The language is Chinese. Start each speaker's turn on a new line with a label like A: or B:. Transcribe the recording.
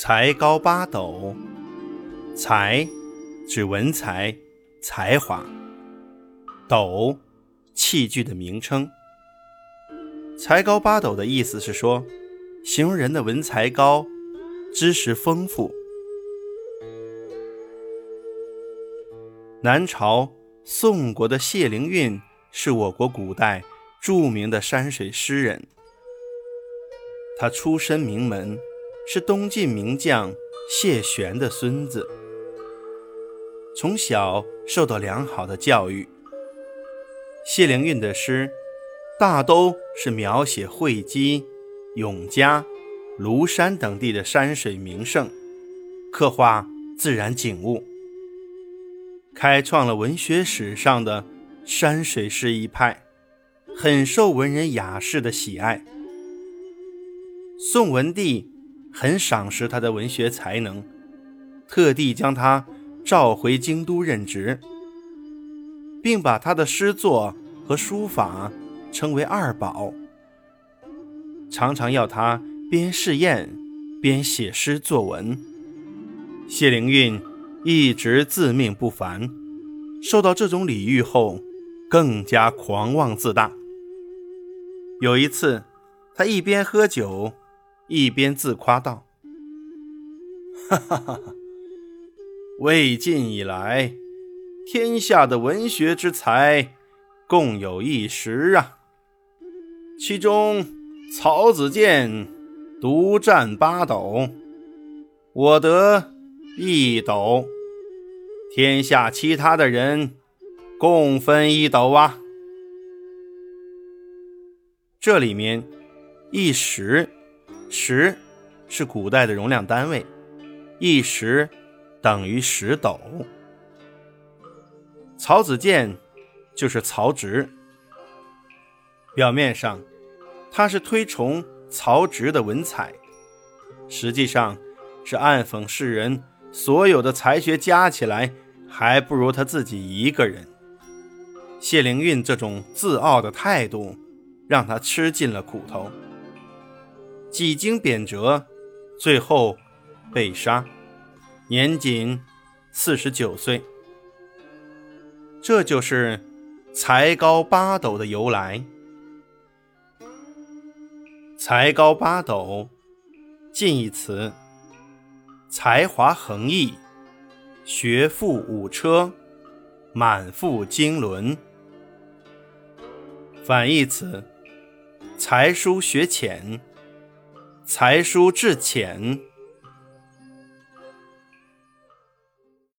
A: 才高八斗，才指文才、才华；斗，器具的名称。才高八斗的意思是说，形容人的文才高，知识丰富。南朝宋国的谢灵运是我国古代著名的山水诗人，他出身名门。是东晋名将谢玄的孙子，从小受到良好的教育。谢灵运的诗大都是描写会稽、永嘉、庐山等地的山水名胜，刻画自然景物，开创了文学史上的山水诗一派，很受文人雅士的喜爱。宋文帝。很赏识他的文学才能，特地将他召回京都任职，并把他的诗作和书法称为二宝，常常要他边试验边写诗作文。谢灵运一直自命不凡，受到这种礼遇后，更加狂妄自大。有一次，他一边喝酒。一边自夸道：“哈哈哈哈！魏晋以来，天下的文学之才共有一时啊，其中曹子建独占八斗，我得一斗，天下其他的人共分一斗啊。这里面一时。”石是古代的容量单位，一石等于十斗。曹子建就是曹植，表面上他是推崇曹植的文采，实际上是暗讽世人所有的才学加起来还不如他自己一个人。谢灵运这种自傲的态度，让他吃尽了苦头。几经贬谪，最后被杀，年仅四十九岁。这就是才高八斗的由来。才高八斗，近义词：才华横溢，学富五车，满腹经纶。反义词：才疏学浅。才疏志浅，